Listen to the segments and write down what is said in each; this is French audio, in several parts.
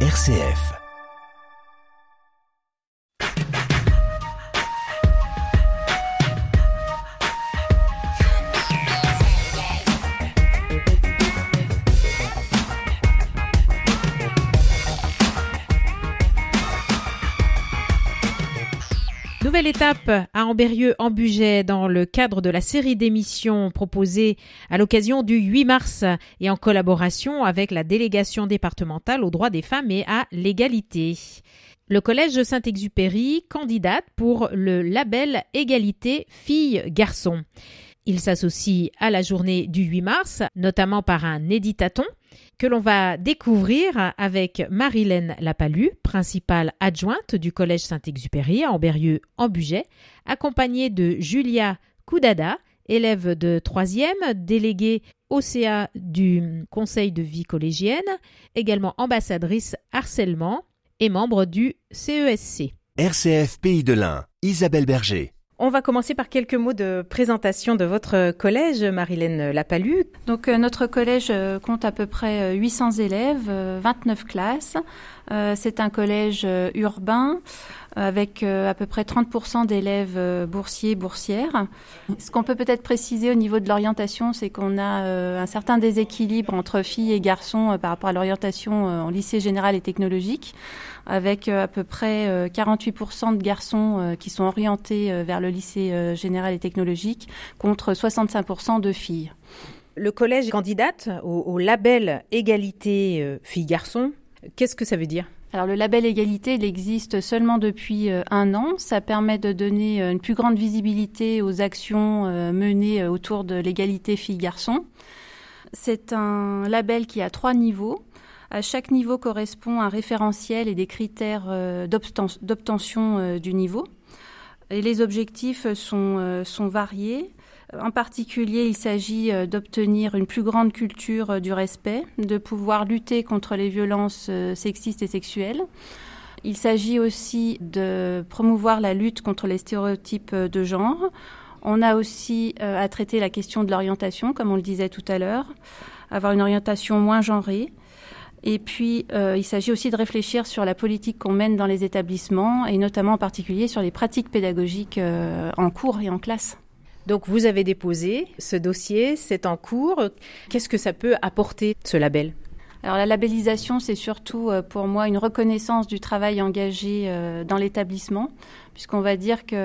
RCF. Nouvelle étape à Amberieux en budget dans le cadre de la série d'émissions proposée à l'occasion du 8 mars et en collaboration avec la délégation départementale aux droits des femmes et à l'égalité. Le collège Saint-Exupéry candidate pour le label égalité filles-garçons. Il s'associe à la journée du 8 mars, notamment par un éditaton que l'on va découvrir avec Marilène Lapalu, principale adjointe du Collège Saint-Exupéry à Amberieux en Bugey, accompagnée de Julia Koudada, élève de 3e, déléguée OCA du Conseil de vie collégienne, également ambassadrice harcèlement et membre du CESC. RCF Pays de l'Ain, Isabelle Berger. On va commencer par quelques mots de présentation de votre collège, Marilène Lapalu. Donc euh, notre collège euh, compte à peu près 800 élèves, 29 classes. Euh, c'est un collège urbain avec à peu près 30% d'élèves boursiers, boursières. Ce qu'on peut peut-être préciser au niveau de l'orientation, c'est qu'on a un certain déséquilibre entre filles et garçons par rapport à l'orientation en lycée général et technologique avec à peu près 48% de garçons qui sont orientés vers le lycée général et technologique contre 65% de filles. Le collège candidate au, au label égalité filles-garçons. Qu'est-ce que ça veut dire? Alors le label égalité, il existe seulement depuis un an. Ça permet de donner une plus grande visibilité aux actions menées autour de l'égalité filles-garçons. C'est un label qui a trois niveaux. À chaque niveau correspond un référentiel et des critères d'obtention du niveau. Et les objectifs sont, sont variés. En particulier, il s'agit d'obtenir une plus grande culture du respect, de pouvoir lutter contre les violences sexistes et sexuelles. Il s'agit aussi de promouvoir la lutte contre les stéréotypes de genre. On a aussi à traiter la question de l'orientation, comme on le disait tout à l'heure, avoir une orientation moins genrée. Et puis, euh, il s'agit aussi de réfléchir sur la politique qu'on mène dans les établissements et notamment en particulier sur les pratiques pédagogiques euh, en cours et en classe. Donc, vous avez déposé ce dossier, c'est en cours. Qu'est-ce que ça peut apporter, ce label? Alors la labellisation, c'est surtout pour moi une reconnaissance du travail engagé dans l'établissement, puisqu'on va dire qu'il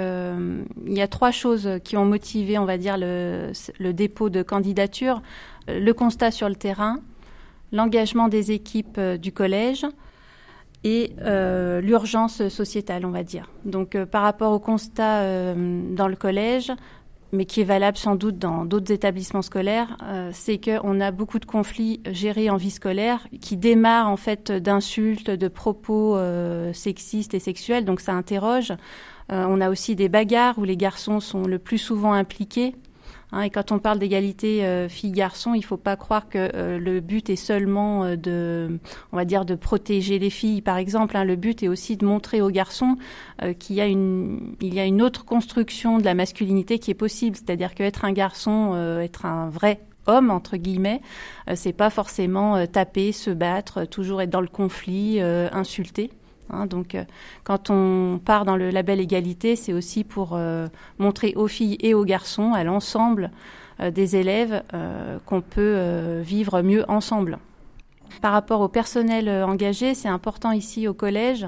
y a trois choses qui ont motivé, on va dire, le, le dépôt de candidature. Le constat sur le terrain, l'engagement des équipes du collège et euh, l'urgence sociétale, on va dire. Donc euh, par rapport au constat euh, dans le collège, mais qui est valable sans doute dans d'autres établissements scolaires, euh, c'est qu'on a beaucoup de conflits gérés en vie scolaire qui démarrent en fait d'insultes, de propos sexistes et sexuels, donc ça interroge. on a aussi des bagarres où les garçons sont le plus souvent impliqués Hein, et quand on parle d'égalité euh, filles-garçons, il ne faut pas croire que euh, le but est seulement euh, de, on va dire, de protéger les filles, par exemple. Hein. le but est aussi de montrer aux garçons qu'il y a une, il y a une autre construction de la masculinité qui est possible. C'est-à-dire qu'être un garçon, être un vrai homme entre guillemets, c'est pas forcément taper, se battre, toujours être dans le conflit, insulter. Hein, donc, euh, quand on part dans le label égalité, c'est aussi pour euh, montrer aux filles et aux garçons, à l'ensemble euh, des élèves, qu'on peut vivre mieux ensemble. Par rapport au personnel engagé, c'est important ici au collège,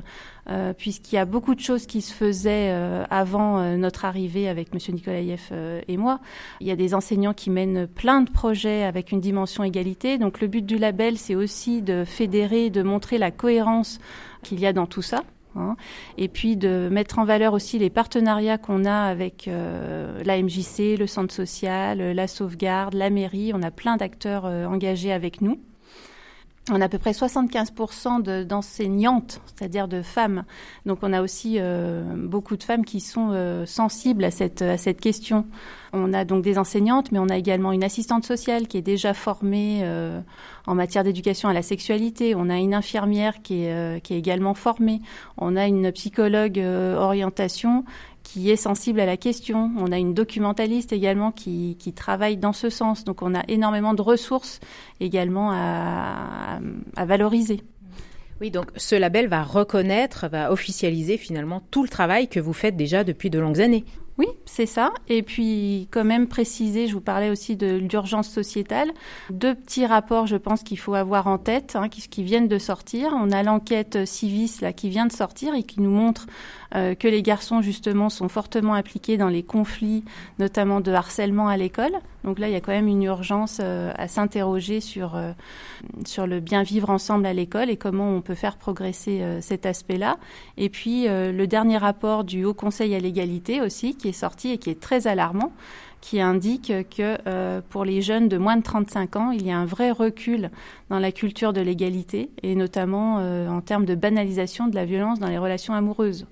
puisqu'il y a beaucoup de choses qui se faisaient avant notre arrivée avec Monsieur Nikolaïev et moi. Il y a des enseignants qui mènent plein de projets avec une dimension égalité. Donc le but du label, c'est aussi de fédérer, de montrer la cohérence qu'il y a dans tout ça. Hein, et puis de mettre en valeur aussi les partenariats qu'on a avec euh, la le centre social, la sauvegarde, la mairie. On a plein d'acteurs euh, engagés avec nous. On a à peu près 75% d'enseignantes, c'est-à-dire de femmes. Donc on a aussi euh, beaucoup de femmes qui sont euh, sensibles à cette, question. On a donc des enseignantes, mais on a également une assistante sociale qui est déjà formée euh, en matière d'éducation à la sexualité. On a une infirmière qui est également formée. On a une psychologue orientation qui est sensible à la question. On a une documentaliste également qui, qui travaille dans ce sens. Donc on a énormément de ressources également à, à, valoriser. Oui, donc ce label va reconnaître, va officialiser finalement tout le travail que vous faites déjà depuis de longues années. Oui, c'est ça. Et puis, quand même préciser, je vous parlais aussi de l'urgence sociétale. Deux petits rapports, je pense qu'il faut avoir en tête, hein, qui, qui, viennent de sortir. On a l'enquête Civis là qui vient de sortir et qui nous montre euh, que les garçons justement sont fortement impliqués dans les conflits, notamment de harcèlement à l'école. Donc là, il y a quand même une urgence euh, à s'interroger sur euh, sur le bien vivre ensemble à l'école et comment on peut faire progresser cet aspect-là. Et puis le dernier rapport du Haut Conseil à l'égalité aussi qui est sorti et qui est très alarmant, qui indique que euh, pour les jeunes de moins de 35 ans, il y a un vrai recul dans la culture de l'égalité et notamment euh, en termes de banalisation de la violence dans les relations amoureuses.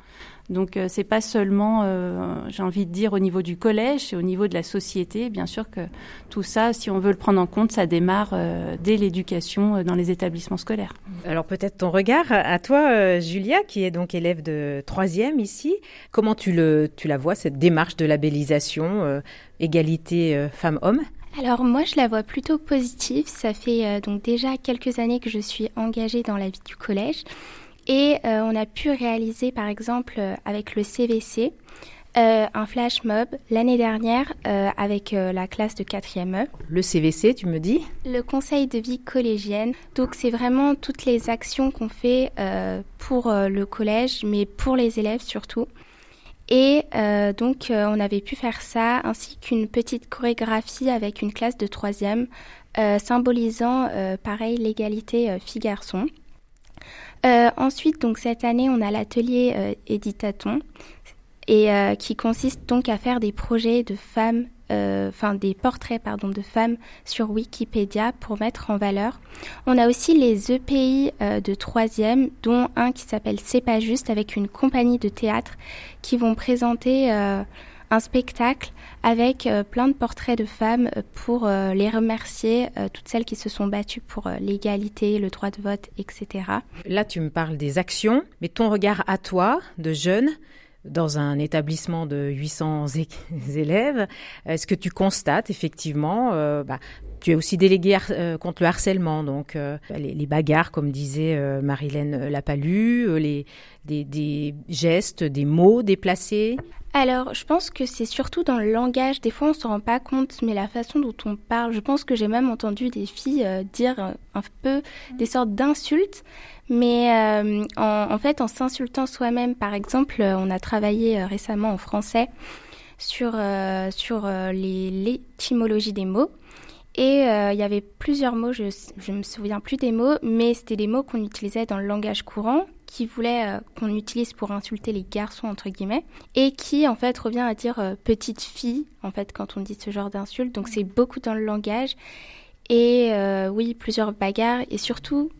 Donc euh, c'est pas seulement, euh, j'ai envie de dire, au niveau du collège, c'est au niveau de la société. Bien sûr que tout ça, si on veut le prendre en compte, ça démarre euh, dès l'éducation dans les établissements scolaires. Alors peut-être ton regard à toi, Julia, qui est donc élève de troisième ici. Comment tu, le, tu la vois, cette démarche de labellisation égalité femmes-hommes? Alors moi je la vois plutôt positive. Ça fait donc déjà quelques années que je suis engagée dans la vie du collège et euh, on a pu réaliser, par exemple, euh, avec le CVC, euh, un flash mob l'année dernière avec la classe de 4e E. Le CVC, tu me dis? Le conseil de vie collégienne. Donc c'est vraiment toutes les actions qu'on fait pour le collège, mais pour les élèves surtout. Et donc on avait pu faire ça, ainsi qu'une petite chorégraphie avec une classe de 3e, symbolisant pareil l'égalité filles-garçons. Euh, ensuite, donc cette année, on a l'atelier euh, Éditaton et euh, qui consiste donc à faire des projets de femmes, enfin des portraits pardon de femmes sur Wikipédia pour mettre en valeur. On a aussi les EPI de troisième, dont un qui s'appelle C'est pas juste avec une compagnie de théâtre qui vont présenter un spectacle avec euh, plein de portraits de femmes euh, pour euh, les remercier, toutes celles qui se sont battues pour l'égalité, le droit de vote, etc. Là, tu me parles des actions, mais ton regard à toi, de jeune, dans un établissement de 800 élèves, est-ce que tu constates effectivement, bah, tu es aussi délégué contre le harcèlement, donc les, bagarres, comme disait Marilène Lapalu, les, des, gestes, des mots déplacés alors, je pense que c'est surtout dans le langage. Des fois, on ne se rend pas compte, mais la façon dont on parle. Je pense que j'ai même entendu des filles euh, dire euh, un peu des sortes d'insultes, mais euh, en, fait, en s'insultant soi-même. Par exemple, on a travaillé récemment en français sur sur l'étymologie des mots. Et il y avait plusieurs mots, je ne me souviens plus des mots, mais c'était des mots qu'on utilisait dans le langage courant qui voulait euh, qu'on utilise pour insulter les garçons entre guillemets et qui en fait revient à dire euh, petite fille en fait quand on dit ce genre d'insulte. Donc c'est beaucoup dans le langage et euh, oui plusieurs bagarres et surtout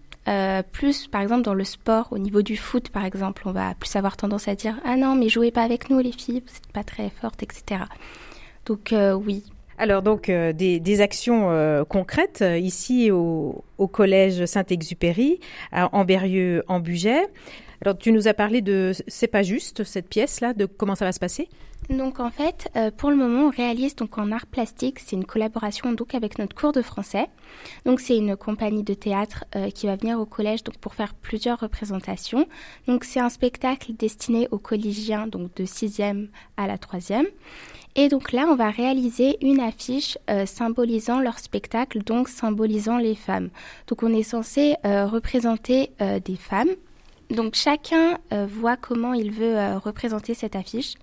plus par exemple dans le sport au niveau du foot par exemple on va plus avoir tendance à dire ah non mais jouez pas avec nous les filles vous n'êtes pas très fortes etc. Donc oui alors donc euh, des, actions euh, concrètes euh, ici au, collège Saint-Exupéry à Amberieux en Bugey. Alors tu nous as parlé de c'est pas juste cette pièce là de comment ça va se passer? Donc en fait, pour le moment, on réalise donc en art plastique, c'est une collaboration donc avec notre cours de français. Donc c'est une compagnie de théâtre qui va venir au collège donc pour faire plusieurs représentations. Donc c'est un spectacle destiné aux collégiens donc de 6e à la 3e. Et donc là, on va réaliser une affiche euh, symbolisant leur spectacle, donc symbolisant les femmes. Donc on est censé euh, représenter euh, des femmes. Donc chacun voit comment il veut représenter cette affiche.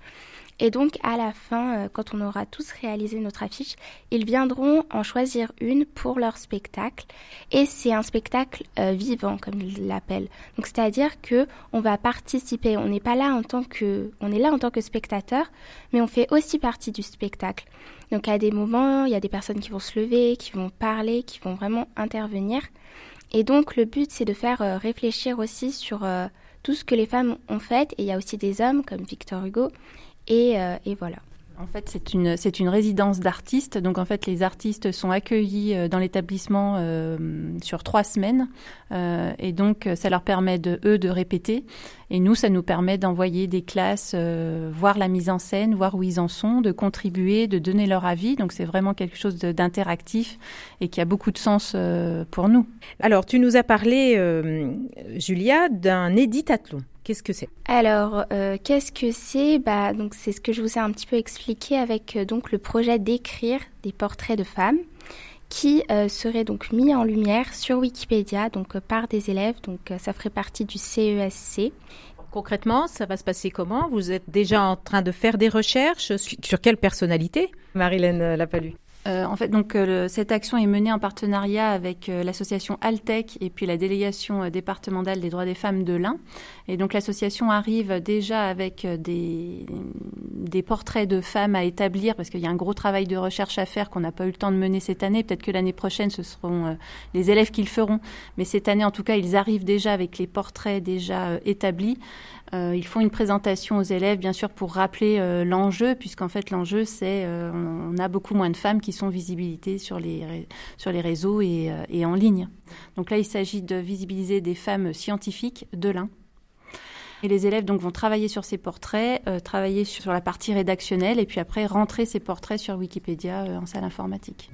Et donc à la fin, euh, quand on aura tous réalisé notre affiche, ils viendront en choisir une pour leur spectacle. Et c'est un spectacle euh, vivant, comme ils l'appellent. Donc c'est-à-dire que on va participer. On n'est pas là en tant que, on est là en tant que spectateur, mais on fait aussi partie du spectacle. Donc à des moments, il y a des personnes qui vont se lever, qui vont parler, qui vont vraiment intervenir. Et donc le but, c'est de faire euh, réfléchir aussi sur tout ce que les femmes ont fait. Et il y a aussi des hommes comme Victor Hugo euh, et, voilà. En fait, c'est une, c'est une résidence d'artistes. Donc, en fait, les artistes sont accueillis euh, dans l'établissement euh, sur trois semaines. Euh, et donc, ça leur permet de, eux, de répéter. Et nous, ça nous permet d'envoyer des classes, euh, voir la mise en scène, voir où ils en sont, de contribuer, de donner leur avis. Donc, c'est vraiment quelque chose d'interactif et qui a beaucoup de sens euh, pour nous. Alors, tu nous as parlé, euh, Julia, d'un éditathlon. Qu'est-ce que c'est? Alors, euh, qu'est-ce que c'est? Bah, donc C'est ce que je vous ai un petit peu expliqué avec euh, donc, le projet d'écrire des portraits de femmes qui euh, seraient donc mis en lumière sur Wikipédia donc, euh, par des élèves. Donc, euh, ça ferait partie du E CESC. Concrètement, ça va se passer comment? Vous êtes déjà en train de faire des recherches? Sur, sur quelle personnalité? Marilène Lapalu. Euh, en fait, donc euh, cette action est menée en partenariat avec euh, l'association Altec et puis la délégation départementale des droits des femmes de l'Ain. Et donc l'association arrive déjà avec des, portraits de femmes à établir parce qu'il y a un gros travail de recherche à faire qu'on n'a pas eu le temps de mener cette année. Peut-être que l'année prochaine, ce seront les élèves qui le feront. Mais cette année, en tout cas, ils arrivent déjà avec les portraits déjà établis. Euh, ils font une présentation aux élèves, bien sûr, pour rappeler euh, l'enjeu, puisqu'en fait, l'enjeu, c'est euh, on a beaucoup moins de femmes qui sont visibilité sur les, sur les réseaux et, euh, et en ligne. Donc là, il s'agit de visibiliser des femmes scientifiques de l'Ain. Et les élèves donc vont travailler sur ces portraits, euh, travailler sur la partie rédactionnelle, et puis après rentrer ces portraits sur Wikipédia en salle informatique.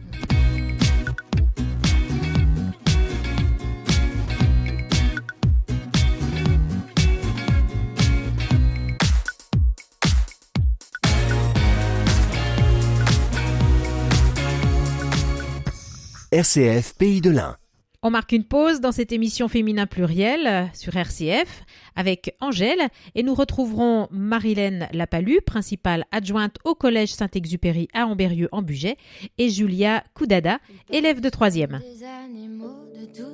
RCF Pays de l'Ain. On marque une pause dans cette émission Féminin Pluriel euh, sur RCF avec Angèle et nous retrouverons Marilène Lapalu, principale adjointe au Collège Saint-Exupéry à Ambérieu en Bugey, et Julia Koudada, élève de troisième. Des animaux de toutes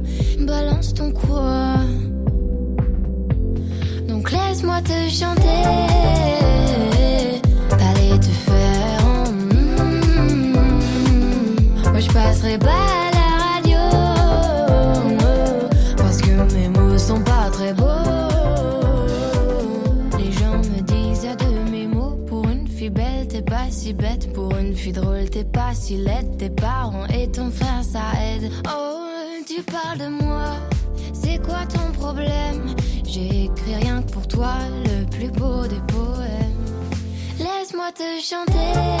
Balance ton quoi. Donc laisse-moi te chanter. T'allais te faire. en mm. Moi je passerai pas à la radio. Parce que mes mots sont pas très beaux. Les gens me disent de mes mots. Pour une fille belle, t'es pas si bête. Pour une fille drôle, t'es pas si laide. Tes parents et ton frère, ça aide. Oh, tu parles de moi. Problème J'ai écrit rien que pour toi, le plus beau des poèmes. Laisse-moi te chanter.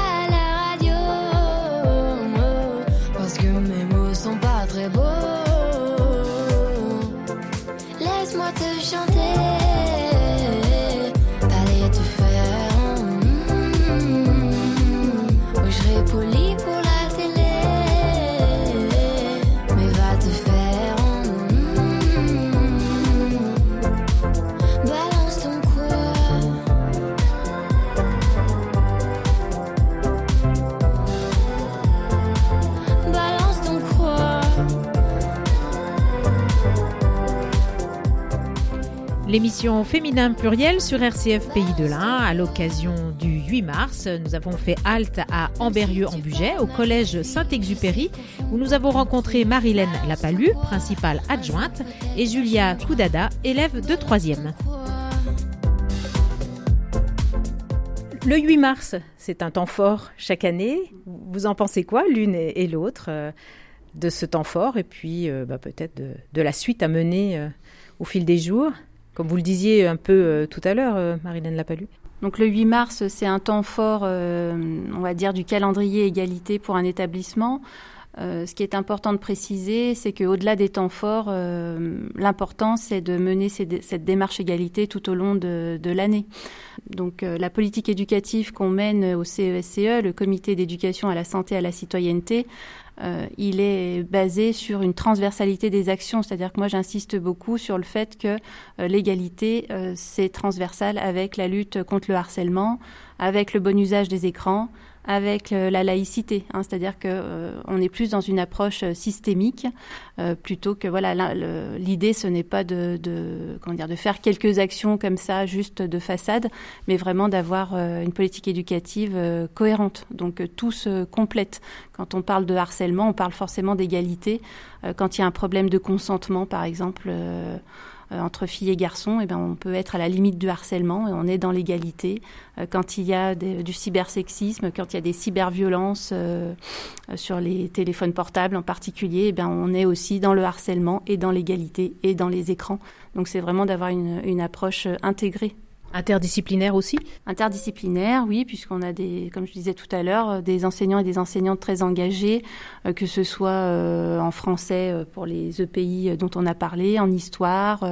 L'émission Féminin pluriel sur RCF Pays de l'Ain à l'occasion du 8 mars. Nous avons fait halte à Amberieux en Bugey au collège Saint-Exupéry où nous avons rencontré Marilène Lapalu, principale adjointe, et Julia Koudada, élève de 3e. Le 8 mars, c'est un temps fort chaque année. Vous en pensez quoi, l'une et l'autre, euh, de ce temps fort et puis euh, bah, peut-être de, la suite à mener euh, au fil des jours? Comme vous le disiez un peu euh, tout à l'heure, euh, Marilène Lapalu. Donc le 8 mars, c'est un temps fort, euh, on va dire, du calendrier égalité pour un établissement. Ce qui est important de préciser, c'est qu'au-delà des temps forts, l'important, c'est de mener cette démarche égalité tout au long de, l'année. Donc la politique éducative qu'on mène au CESCE, e, le Comité d'éducation à la santé et à la citoyenneté, euh, il est basé sur une transversalité des actions, c'est-à-dire que moi j'insiste beaucoup sur le fait que euh, l'égalité euh, c'est transversal avec la lutte contre le harcèlement, avec le bon usage des écrans, avec euh, la laïcité, hein, c'est-à-dire que euh, on est plus dans une approche euh, systémique plutôt que voilà l'idée ce n'est pas de, comment dire de faire quelques actions comme ça juste de façade, mais vraiment d'avoir une politique éducative cohérente. Donc tout se complète. Quand on parle de harcèlement, on parle forcément d'égalité. quand il y a un problème de consentement, par exemple entre filles et garçons, eh ben, on peut être à la limite du harcèlement et on est dans l'égalité. Euh, quand il y a du cybersexisme, quand il y a des cyberviolences euh, sur les téléphones portables en particulier, eh ben, on est aussi dans le harcèlement et dans l'égalité et dans les écrans. Donc c'est vraiment d'avoir une approche intégrée Interdisciplinaire aussi? Interdisciplinaire, oui, puisqu'on a des, comme je disais tout à l'heure, euh, des enseignants et des enseignantes très engagés, euh, que ce soit euh, en français pour les EPI dont on a parlé, en histoire,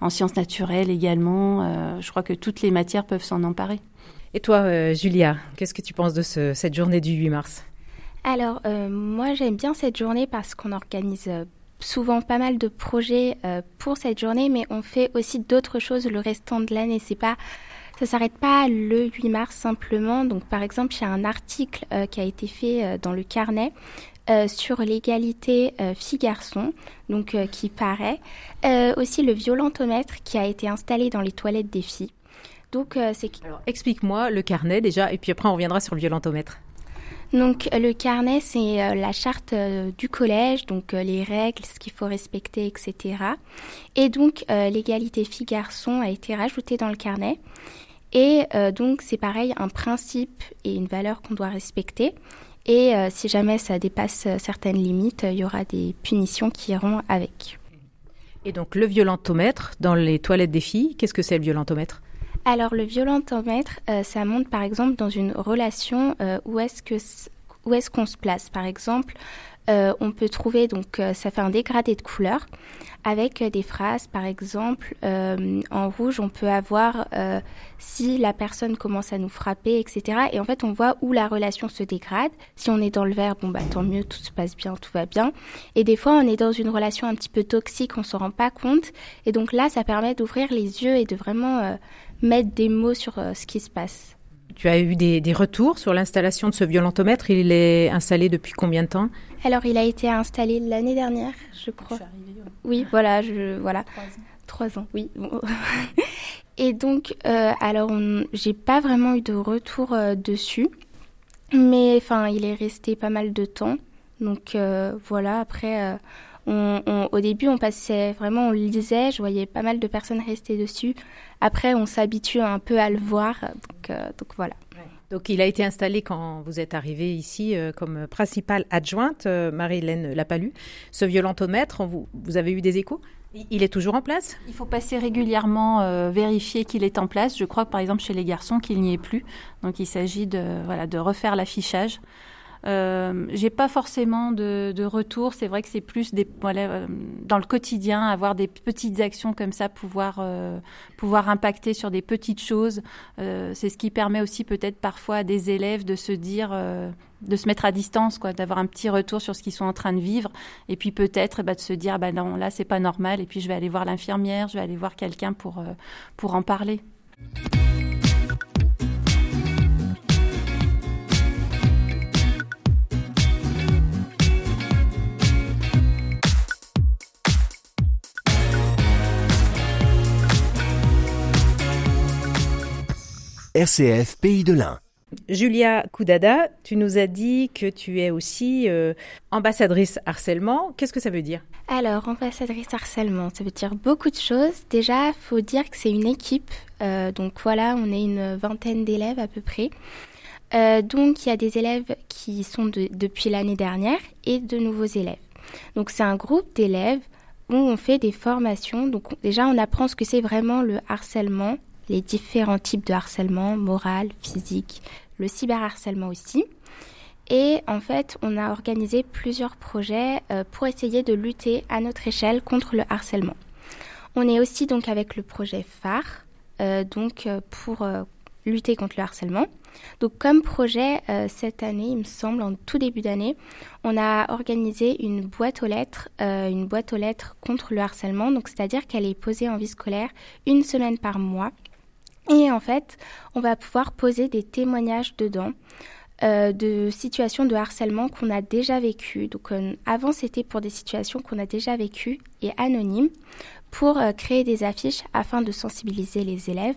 en sciences naturelles également. je crois que toutes les matières peuvent s'en emparer. Et toi, Julia, qu'est-ce que tu penses de cette journée du 8 mars? Alors, moi j'aime bien cette journée parce qu'on organise souvent pas mal de projets euh, pour cette journée, mais on fait aussi d'autres choses le restant de l'année. C'est pas ça s'arrête pas le 8 mars simplement. Donc par exemple, il y a un article euh, qui a été fait euh, dans le carnet sur l'égalité filles-garçons, donc qui paraît. aussi le violentomètre qui a été installé dans les toilettes des filles. Donc explique-moi le carnet déjà, et puis après on reviendra sur le violentomètre. Donc le carnet, c'est euh, la charte euh, du collège, donc euh, les règles, ce qu'il faut respecter, etc. Et donc l'égalité filles-garçons a été rajoutée dans le carnet. Et donc c'est pareil, un principe et une valeur qu'on doit respecter. Et si jamais ça dépasse certaines limites, il y aura des punitions qui iront avec. Et donc le violentomètre dans les toilettes des filles, qu'est-ce que c'est le violentomètre alors le violentomètre, euh, ça montre par exemple dans une relation euh, où est-ce que où est-ce qu'on se place? Par exemple, euh, on peut trouver donc ça fait un dégradé de couleurs avec des phrases. Par exemple, en rouge, on peut avoir si la personne commence à nous frapper, etc. Et en fait, on voit où la relation se dégrade. Si on est dans le vert, bon bah tant mieux, tout se passe bien, tout va bien. Et des fois, on est dans une relation un petit peu toxique, on s'en rend pas compte. Et donc là, ça permet d'ouvrir les yeux et de vraiment mettre des mots sur euh, ce qui se passe. Tu as eu des, retours sur l'installation de ce violentomètre? Il est installé depuis combien de temps? Alors, il a été installé l'année dernière, je crois. Je suis oui. voilà, je voilà. Trois ans. oui. Et donc, euh, alors, j'ai pas vraiment eu de retour euh, dessus, mais enfin, il est resté pas mal de temps. Donc voilà. Après, au début, on passait vraiment, on le lisait, je voyais pas mal de personnes rester dessus. Après, on s'habitue un peu à le voir, donc, euh, voilà. Donc, il a été installé quand vous êtes arrivée ici euh, comme principale adjointe, euh, Marie-Hélène Lapalu. Ce violentomètre, vous, vous avez eu des échos? Il est toujours en place? Il faut passer régulièrement vérifier qu'il est en place. Je crois par exemple chez les garçons qu'il n'y est plus. Donc il s'agit de, voilà, de refaire l'affichage. Euh, j'ai pas forcément de, retour. C'est vrai que c'est plus euh, dans le quotidien, avoir des petites actions comme ça, pouvoir euh, pouvoir impacter sur des petites choses. C'est ce qui permet aussi peut-être parfois à des élèves de se dire de se mettre à distance, d'avoir un petit retour sur ce qu'ils sont en train de vivre, et puis peut-être bah, de se dire bah non là c'est pas normal, et puis je vais aller voir l'infirmière, je vais aller voir quelqu'un pour pour en parler. RCF Pays de l'Ain. Julia Koudada, tu nous as dit que tu es aussi euh, ambassadrice harcèlement. Qu'est-ce que ça veut dire? Alors, ambassadrice harcèlement, ça veut dire beaucoup de choses. Déjà, il faut dire que c'est une équipe. Euh, donc voilà, on est une vingtaine d'élèves à peu près. Euh, donc il y a des élèves qui sont depuis l'année dernière et de nouveaux élèves. Donc c'est un groupe d'élèves où on fait des formations. Donc déjà on apprend ce que c'est vraiment le harcèlement, les différents types de harcèlement, moral, physique, le cyberharcèlement aussi. Et en fait, on a organisé plusieurs projets euh, pour essayer de lutter à notre échelle contre le harcèlement. On est aussi donc avec le projet phare, euh, donc euh, pour lutter contre le harcèlement. Donc comme projet, cette année, il me semble, en tout début d'année, on a organisé une boîte aux lettres, une boîte aux lettres contre le harcèlement. Donc c'est-à-dire qu'elle est posée en vie scolaire une semaine par mois et en fait, on va pouvoir poser des témoignages dedans euh, de situations de harcèlement qu'on a déjà vécues. Donc euh, avant, c'était pour des situations qu'on a déjà vécues et anonymes pour euh, créer des affiches afin de sensibiliser les élèves.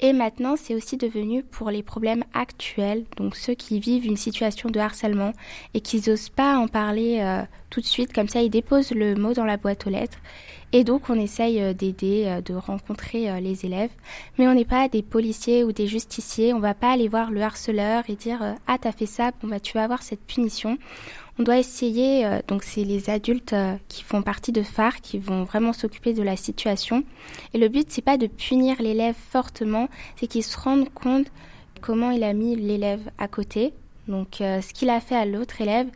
Et maintenant, c'est aussi devenu pour les problèmes actuels, donc ceux qui vivent une situation de harcèlement et qui n'osent pas en parler tout de suite, comme ça ils déposent le mot dans la boîte aux lettres et donc, on essaye euh, d'aider, euh, de rencontrer euh, les élèves. Mais on n'est pas des policiers ou des justiciers. On va pas aller voir le harceleur et dire Ah, t'as fait ça, bon, bah, tu vas avoir cette punition. On doit essayer, donc c'est les adultes qui font partie de phare qui vont vraiment s'occuper de la situation. Et le but, c'est pas de punir l'élève fortement, c'est qu'il se rende compte comment il a mis l'élève à côté, donc ce qu'il a fait à l'autre élève,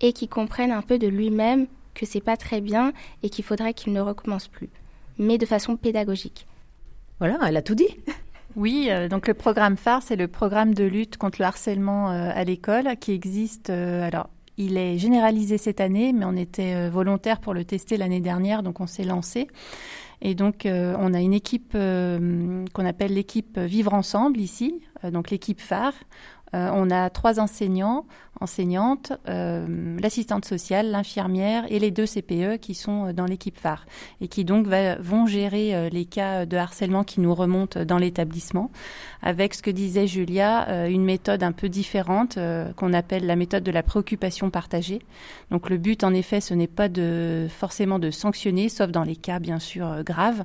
et qu'il comprenne un peu de lui-même que c'est pas très bien et qu'il faudrait qu'il ne recommence plus, mais de façon pédagogique. Voilà, elle a tout dit. Oui, euh, donc le programme phare, c'est le programme de lutte contre le harcèlement euh, à l'école qui existe. Euh, alors, il est généralisé cette année, mais on était volontaire pour le tester l'année dernière, donc on s'est lancé. Et donc, on a une équipe qu'on appelle l'équipe Vivre Ensemble ici, donc l'équipe phare. On a trois enseignants, enseignante, euh, l'assistante sociale, l'infirmière et les deux CPE qui sont euh, dans l'équipe phare et qui donc vont gérer euh, les cas de harcèlement qui nous remontent dans l'établissement avec ce que disait Julia, une méthode un peu différente qu'on appelle la méthode de la préoccupation partagée. Donc le but en effet ce n'est pas forcément de sanctionner sauf dans les cas bien sûr graves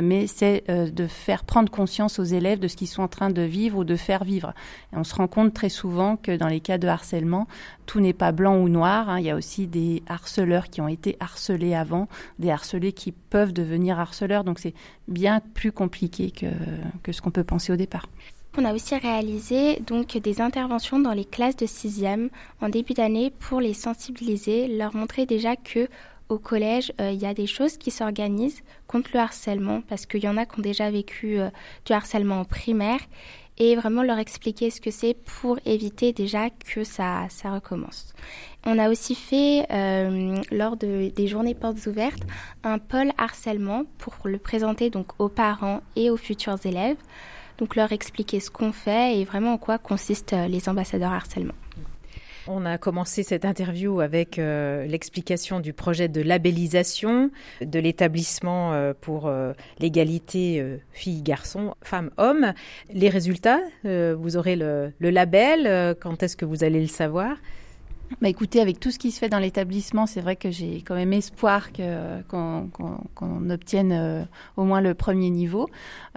mais c'est de faire prendre conscience aux élèves de ce qu'ils sont en train de vivre ou de faire vivre. On se rend compte très souvent que dans les cas de harcèlement tout n'est pas blanc ou noir. Hein. Il y a aussi des harceleurs qui ont été harcelés avant, des harcelés qui peuvent devenir harceleurs. Donc c'est bien plus compliqué que, que ce qu'on peut penser au départ. On a aussi réalisé donc des interventions dans les classes de 6e en début d'année pour les sensibiliser, leur montrer déjà que au collège, euh, il y a des choses qui s'organisent contre le harcèlement parce qu'il y en a qui ont déjà vécu euh, du harcèlement en primaire et vraiment leur expliquer ce que c'est pour éviter déjà que ça, ça recommence. On a aussi fait, euh, lors de, des journées portes ouvertes, un pôle harcèlement pour le présenter donc aux parents et aux futurs élèves. Donc leur expliquer ce qu'on fait et vraiment en quoi consistent euh, les ambassadeurs harcèlement. On a commencé cette interview avec euh, l'explication du projet de labellisation de l'établissement euh, pour euh, l'égalité filles-garçons, femmes-hommes. Les résultats, vous aurez le, label. quand est-ce que vous allez le savoir? Bah écoutez, avec tout ce qui se fait dans l'établissement, c'est vrai que j'ai quand même espoir qu'on obtienne au moins le premier niveau.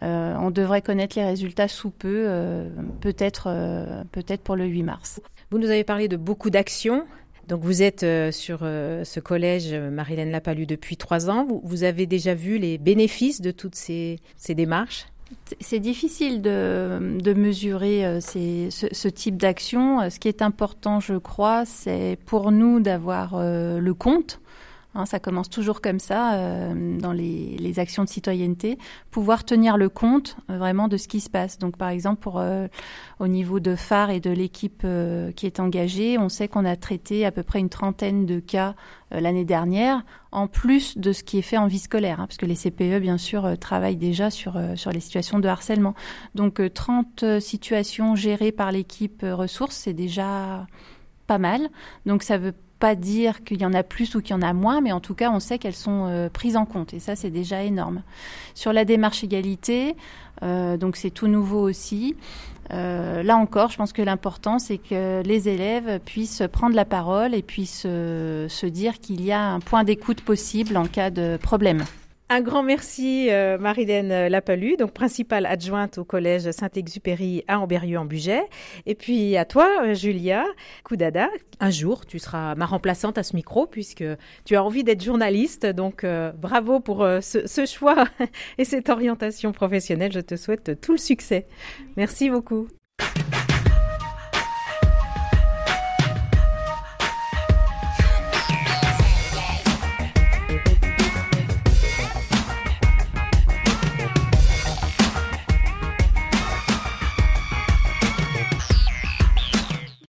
on devrait connaître les résultats sous peu, peut-être peut-être pour le 8 mars. Vous nous avez parlé de beaucoup d'actions. Donc vous êtes euh, sur euh, ce collège euh, Marilène Lapalu depuis trois ans. Vous, avez déjà vu les bénéfices de toutes ces, démarches? C'est difficile de, mesurer ce, ce, type d'action. Ce qui est important, je crois, c'est pour nous d'avoir le compte Hein, ça commence toujours comme ça euh, dans les, actions de citoyenneté, pouvoir tenir le compte euh, vraiment de ce qui se passe. Donc par exemple euh, au niveau de phare et de l'équipe qui est engagée, on sait qu'on a traité à peu près une trentaine de cas l'année dernière, en plus de ce qui est fait en vie scolaire, hein, parce que les CPE bien sûr travaillent déjà sur sur les situations de harcèlement. Donc 30 situations gérées par l'équipe ressources, c'est déjà pas mal. Donc ça veut pas dire qu'il y en a plus ou qu'il y en a moins, mais en tout cas, on sait qu'elles sont euh, prises en compte. Et ça, c'est déjà énorme. Sur la démarche égalité, euh, donc c'est tout nouveau aussi. là encore, je pense que l'important, c'est que les élèves puissent prendre la parole et puissent se dire qu'il y a un point d'écoute possible en cas de problème. Un grand merci, euh, Marilène Lapalu, donc principale adjointe au collège Saint-Exupéry à Amberieu en Bugey. Et puis à toi, euh, Julia Koudada. Un jour, tu seras ma remplaçante à ce micro puisque tu as envie d'être journaliste. Donc euh, bravo pour ce, ce, choix et cette orientation professionnelle. Je te souhaite tout le succès. Merci beaucoup.